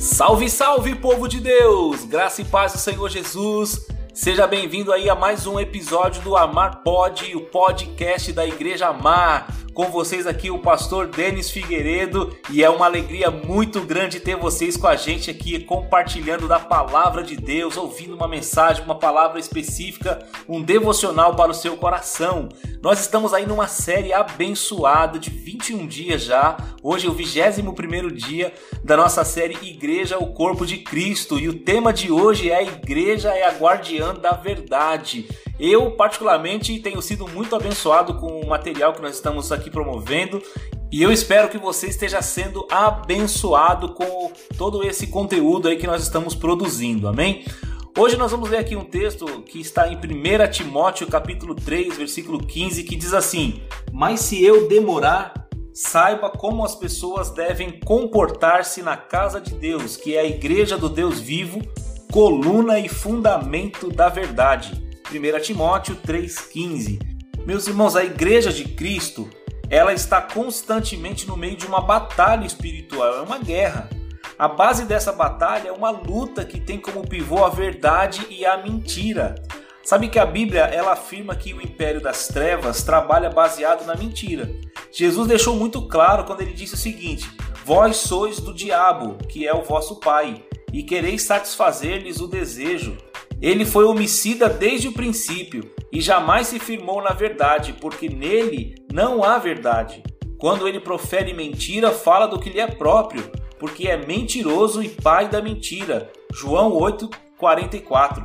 Salve, salve, povo de Deus! Graça e paz do Senhor Jesus. Seja bem-vindo aí a mais um episódio do Amar Pod, o podcast da Igreja Amar. Com vocês aqui o pastor Denis Figueiredo e é uma alegria muito grande ter vocês com a gente aqui compartilhando da palavra de Deus, ouvindo uma mensagem, uma palavra específica, um devocional para o seu coração. Nós estamos aí numa série abençoada de 21 dias já. Hoje é o 21 dia da nossa série Igreja, o Corpo de Cristo. E o tema de hoje é a Igreja é a guardiã da verdade. Eu, particularmente, tenho sido muito abençoado com o material que nós estamos aqui promovendo e eu espero que você esteja sendo abençoado com todo esse conteúdo aí que nós estamos produzindo, amém? Hoje nós vamos ler aqui um texto que está em 1 Timóteo capítulo 3, versículo 15, que diz assim: Mas se eu demorar, saiba como as pessoas devem comportar-se na casa de Deus, que é a igreja do Deus vivo, coluna e fundamento da verdade. 1 Timóteo 3,15. Meus irmãos, a igreja de Cristo ela está constantemente no meio de uma batalha espiritual, é uma guerra. A base dessa batalha é uma luta que tem como pivô a verdade e a mentira. Sabe que a Bíblia ela afirma que o império das trevas trabalha baseado na mentira. Jesus deixou muito claro quando ele disse o seguinte: Vós sois do diabo, que é o vosso pai, e quereis satisfazer-lhes o desejo. Ele foi homicida desde o princípio e jamais se firmou na verdade, porque nele não há verdade. Quando ele profere mentira, fala do que lhe é próprio, porque é mentiroso e pai da mentira. João 8:44.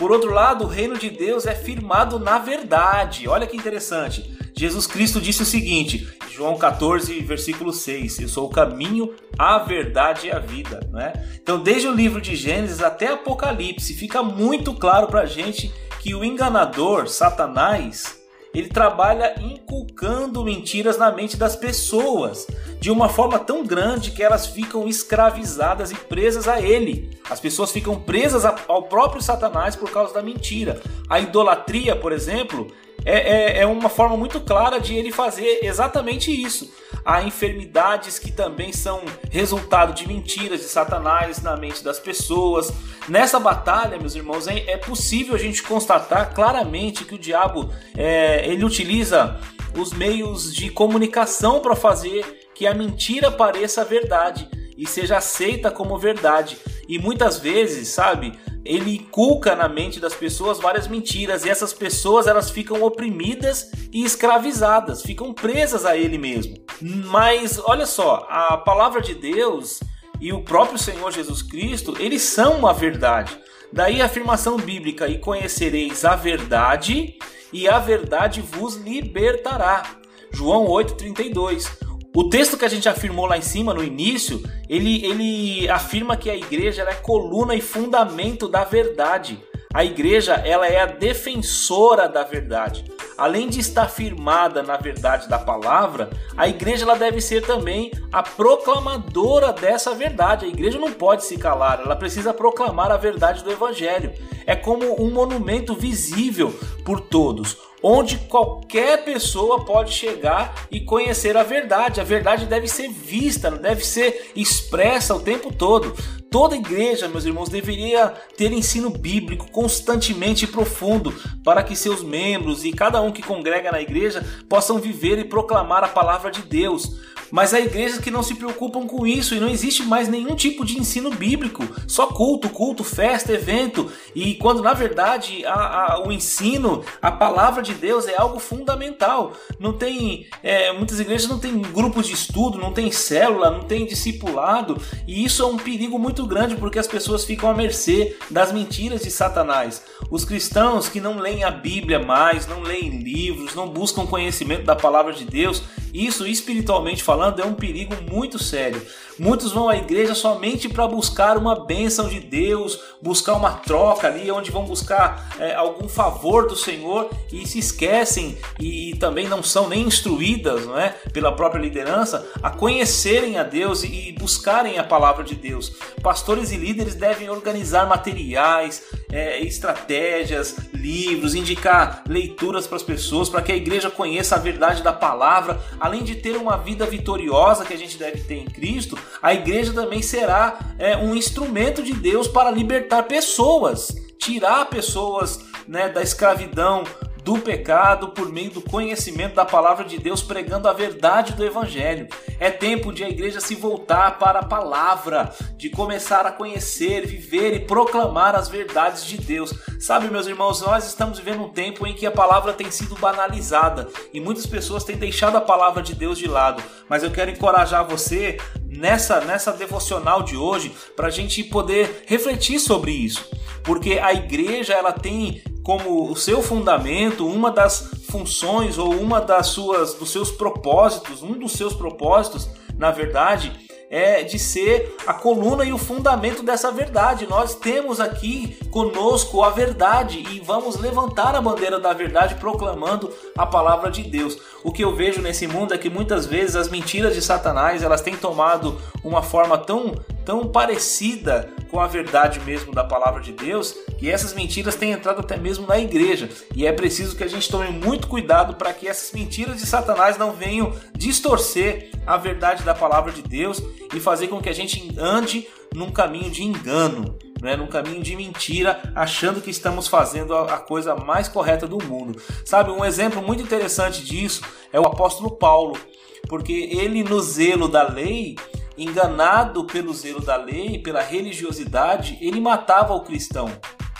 Por outro lado, o reino de Deus é firmado na verdade. Olha que interessante. Jesus Cristo disse o seguinte, João 14, versículo 6: Eu sou o caminho, a verdade e a vida. Né? Então, desde o livro de Gênesis até Apocalipse, fica muito claro para a gente que o enganador, Satanás, ele trabalha inculcando mentiras na mente das pessoas de uma forma tão grande que elas ficam escravizadas e presas a ele. As pessoas ficam presas ao próprio Satanás por causa da mentira. A idolatria, por exemplo, é, é, é uma forma muito clara de ele fazer exatamente isso. Há enfermidades que também são resultado de mentiras de Satanás na mente das pessoas. Nessa batalha, meus irmãos, é, é possível a gente constatar claramente que o diabo é, ele utiliza os meios de comunicação para fazer que a mentira pareça verdade e seja aceita como verdade. E muitas vezes, sabe, ele inculca na mente das pessoas várias mentiras e essas pessoas elas ficam oprimidas e escravizadas, ficam presas a ele mesmo. Mas olha só, a palavra de Deus e o próprio Senhor Jesus Cristo, eles são uma verdade. Daí a afirmação bíblica: "E conhecereis a verdade, e a verdade vos libertará." João 8:32. O texto que a gente afirmou lá em cima no início, ele, ele afirma que a igreja é coluna e fundamento da verdade. A igreja ela é a defensora da verdade. Além de estar firmada na verdade da palavra, a igreja ela deve ser também a proclamadora dessa verdade. A igreja não pode se calar, ela precisa proclamar a verdade do evangelho. É como um monumento visível por todos onde qualquer pessoa pode chegar e conhecer a verdade. A verdade deve ser vista, deve ser expressa o tempo todo. Toda igreja, meus irmãos, deveria ter ensino bíblico constantemente e profundo para que seus membros e cada um que congrega na igreja possam viver e proclamar a palavra de Deus. Mas há igrejas que não se preocupam com isso e não existe mais nenhum tipo de ensino bíblico, só culto, culto, festa, evento. E quando na verdade a, a, o ensino, a palavra de Deus é algo fundamental. Não tem, é, muitas igrejas não têm grupos de estudo, não tem célula, não tem discipulado e isso é um perigo muito grande porque as pessoas ficam à mercê das mentiras de Satanás. Os cristãos que não leem a Bíblia mais, não leem livros, não buscam conhecimento da palavra de Deus, isso espiritualmente falando é um perigo muito sério. Muitos vão à igreja somente para buscar uma bênção de Deus, buscar uma troca ali, onde vão buscar é, algum favor do Senhor e se esquecem e, e, também não são nem instruídas não é, pela própria liderança a conhecerem a Deus e, e buscarem a palavra de Deus. Pastores e líderes devem organizar materiais, é, estratégias, livros, indicar leituras para as pessoas, para que a igreja conheça a verdade da palavra. Além de ter uma vida vitoriosa que a gente deve ter em Cristo, a igreja também será é, um instrumento de Deus para libertar pessoas, tirar pessoas né, da escravidão, do pecado por meio do conhecimento da palavra de Deus, pregando a verdade do Evangelho. É tempo de a igreja se voltar para a palavra, de começar a conhecer, viver e proclamar as verdades de Deus. Sabe, meus irmãos, nós estamos vivendo um tempo em que a palavra tem sido banalizada e muitas pessoas têm deixado a palavra de Deus de lado. Mas eu quero encorajar você nessa, nessa devocional de hoje para a gente poder refletir sobre isso. Porque a igreja ela tem como o seu fundamento, uma das funções ou uma das suas dos seus propósitos, um dos seus propósitos, na verdade, é de ser a coluna e o fundamento dessa verdade. Nós temos aqui conosco a verdade e vamos levantar a bandeira da verdade proclamando a palavra de Deus. O que eu vejo nesse mundo é que muitas vezes as mentiras de Satanás, elas têm tomado uma forma tão tão parecida com a verdade mesmo da palavra de Deus, que essas mentiras têm entrado até mesmo na igreja. E é preciso que a gente tome muito cuidado para que essas mentiras de Satanás não venham distorcer a verdade da palavra de Deus e fazer com que a gente ande num caminho de engano. Né, num caminho de mentira, achando que estamos fazendo a coisa mais correta do mundo. Sabe, um exemplo muito interessante disso é o apóstolo Paulo, porque ele, no zelo da lei, enganado pelo zelo da lei, pela religiosidade, ele matava o cristão,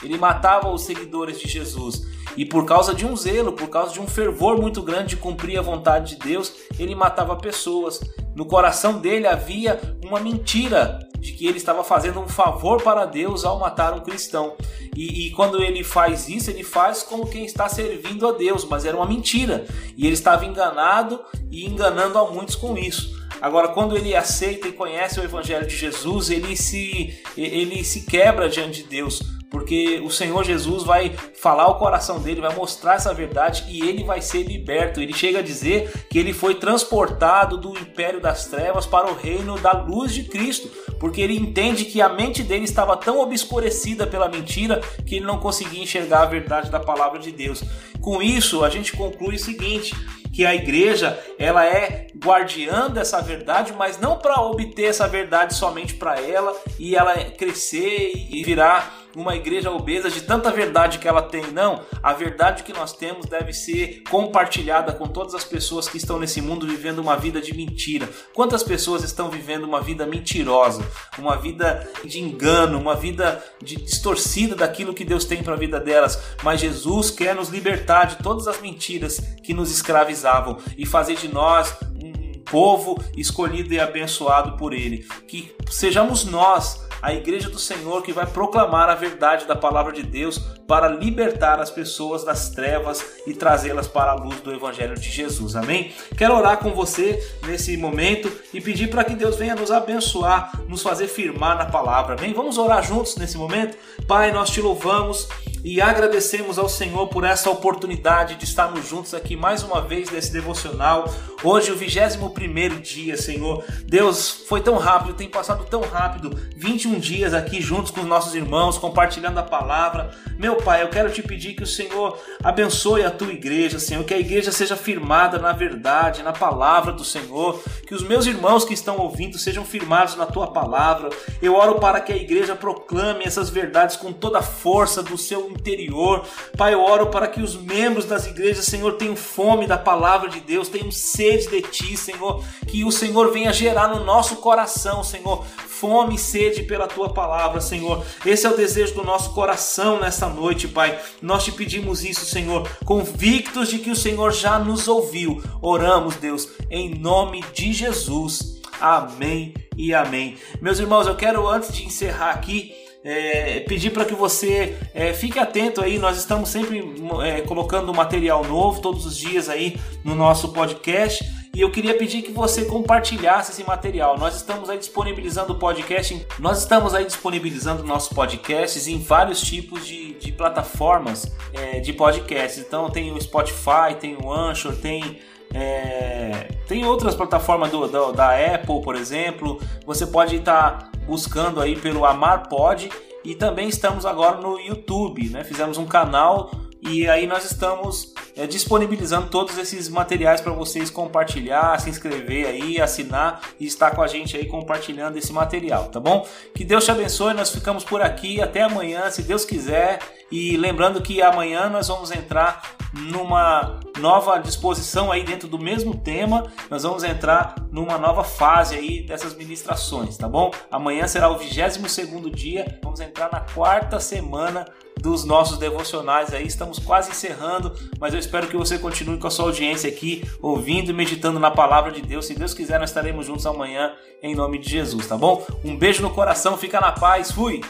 ele matava os seguidores de Jesus. E por causa de um zelo, por causa de um fervor muito grande de cumprir a vontade de Deus, ele matava pessoas. No coração dele havia uma mentira de que ele estava fazendo um favor para Deus ao matar um cristão. E, e, quando ele faz isso, ele faz como quem está servindo a Deus, mas era uma mentira. E ele estava enganado e enganando a muitos com isso. Agora, quando ele aceita e conhece o Evangelho de Jesus, ele se, ele se quebra diante de Deus, porque o Senhor Jesus vai falar o coração dele, vai mostrar essa verdade e ele vai ser liberto. Ele chega a dizer que ele foi transportado do império das trevas para o reino da luz de Cristo, porque ele entende que a mente dele estava tão obscurecida pela mentira que ele não conseguia enxergar a verdade da palavra de Deus. Com isso, a gente conclui o seguinte: que a igreja ela é guardiã dessa verdade, mas não para obter essa verdade somente para ela e ela crescer e virar uma igreja obesa de tanta verdade que ela tem. Não, a verdade que nós temos deve ser compartilhada com todas as pessoas que estão nesse mundo vivendo uma vida de mentira. Quantas pessoas estão vivendo uma vida mentirosa, uma vida de engano, uma vida de distorcida daquilo que Deus tem para a vida delas? Mas Jesus quer nos libertar de todas as mentiras que nos escravizavam e fazer de nós um povo escolhido e abençoado por Ele. Que sejamos nós a igreja do Senhor que vai proclamar a verdade da palavra de Deus para libertar as pessoas das trevas e trazê-las para a luz do evangelho de Jesus. Amém? Quero orar com você nesse momento e pedir para que Deus venha nos abençoar, nos fazer firmar na palavra. Amém? Vamos orar juntos nesse momento? Pai, nós te louvamos e agradecemos ao Senhor por essa oportunidade de estarmos juntos aqui mais uma vez nesse devocional. Hoje, o 21 dia, Senhor. Deus, foi tão rápido, tem passado tão rápido 21 dias aqui juntos com os nossos irmãos, compartilhando a palavra. Meu Pai, eu quero te pedir que o Senhor abençoe a tua igreja, Senhor, que a igreja seja firmada na verdade, na palavra do Senhor, que os meus irmãos que estão ouvindo sejam firmados na tua palavra. Eu oro para que a igreja proclame essas verdades com toda a força do seu interior. Pai, eu oro para que os membros das igrejas, Senhor, tenham fome da palavra de Deus, tenham sede de Ti, Senhor. Que o Senhor venha gerar no nosso coração, Senhor, fome e sede pela Tua palavra, Senhor. Esse é o desejo do nosso coração nessa noite, Pai. Nós te pedimos isso, Senhor, convictos de que o Senhor já nos ouviu. Oramos, Deus, em nome de Jesus. Amém e amém. Meus irmãos, eu quero antes de encerrar aqui é, pedir para que você é, fique atento aí. Nós estamos sempre é, colocando material novo todos os dias aí no nosso podcast. E eu queria pedir que você compartilhasse esse material. Nós estamos aí disponibilizando o podcast, nós estamos aí disponibilizando nossos podcasts em vários tipos de, de plataformas é, de podcasts. Então tem o Spotify, tem o Anchor, tem é, tem outras plataformas do, do, da Apple, por exemplo. Você pode estar buscando aí pelo Amar Pod E também estamos agora no YouTube, né? Fizemos um canal e aí nós estamos é, disponibilizando todos esses materiais para vocês compartilhar, se inscrever aí, assinar e estar com a gente aí compartilhando esse material, tá bom? Que Deus te abençoe, nós ficamos por aqui até amanhã, se Deus quiser. E lembrando que amanhã nós vamos entrar numa nova disposição aí dentro do mesmo tema, nós vamos entrar numa nova fase aí dessas ministrações, tá bom? Amanhã será o 22 segundo dia, vamos entrar na quarta semana dos nossos devocionais aí. Estamos quase encerrando, mas eu espero que você continue com a sua audiência aqui, ouvindo e meditando na palavra de Deus. Se Deus quiser, nós estaremos juntos amanhã em nome de Jesus, tá bom? Um beijo no coração, fica na paz, fui!